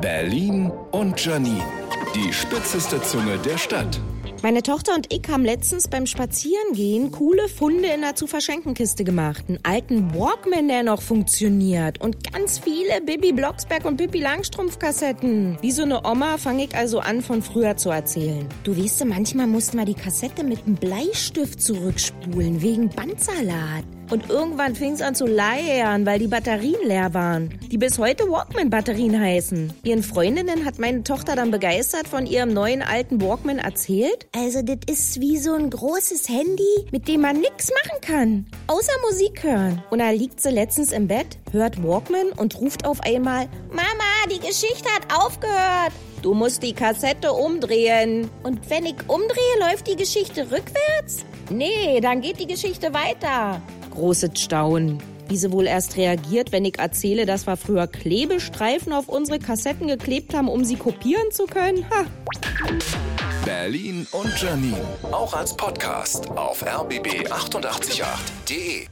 Berlin und Janine. Die spitzeste Zunge der Stadt. Meine Tochter und ich haben letztens beim Spazierengehen coole Funde in der zu verschenken Kiste gemacht. Einen alten Walkman, der noch funktioniert. Und ganz viele Bibi Blocksberg und Bibi Langstrumpf Kassetten. Wie so eine Oma fange ich also an, von früher zu erzählen. Du weißt, manchmal mussten wir die Kassette mit einem Bleistift zurückspulen, wegen Bandsalat. Und irgendwann fing es an zu leiern, weil die Batterien leer waren. Die bis heute Walkman-Batterien heißen. Ihren Freundinnen hat meine Tochter dann begeistert von ihrem neuen alten Walkman erzählt. Also, das ist wie so ein großes Handy, mit dem man nichts machen kann. Außer Musik hören. Und da liegt sie letztens im Bett, hört Walkman und ruft auf einmal: Mama, die Geschichte hat aufgehört. Du musst die Kassette umdrehen. Und wenn ich umdrehe, läuft die Geschichte rückwärts? Nee, dann geht die Geschichte weiter. Großes Staunen. Wie sie wohl erst reagiert, wenn ich erzähle, dass wir früher Klebestreifen auf unsere Kassetten geklebt haben, um sie kopieren zu können. Ha. Berlin und Janine. Auch als Podcast auf rbb888.de.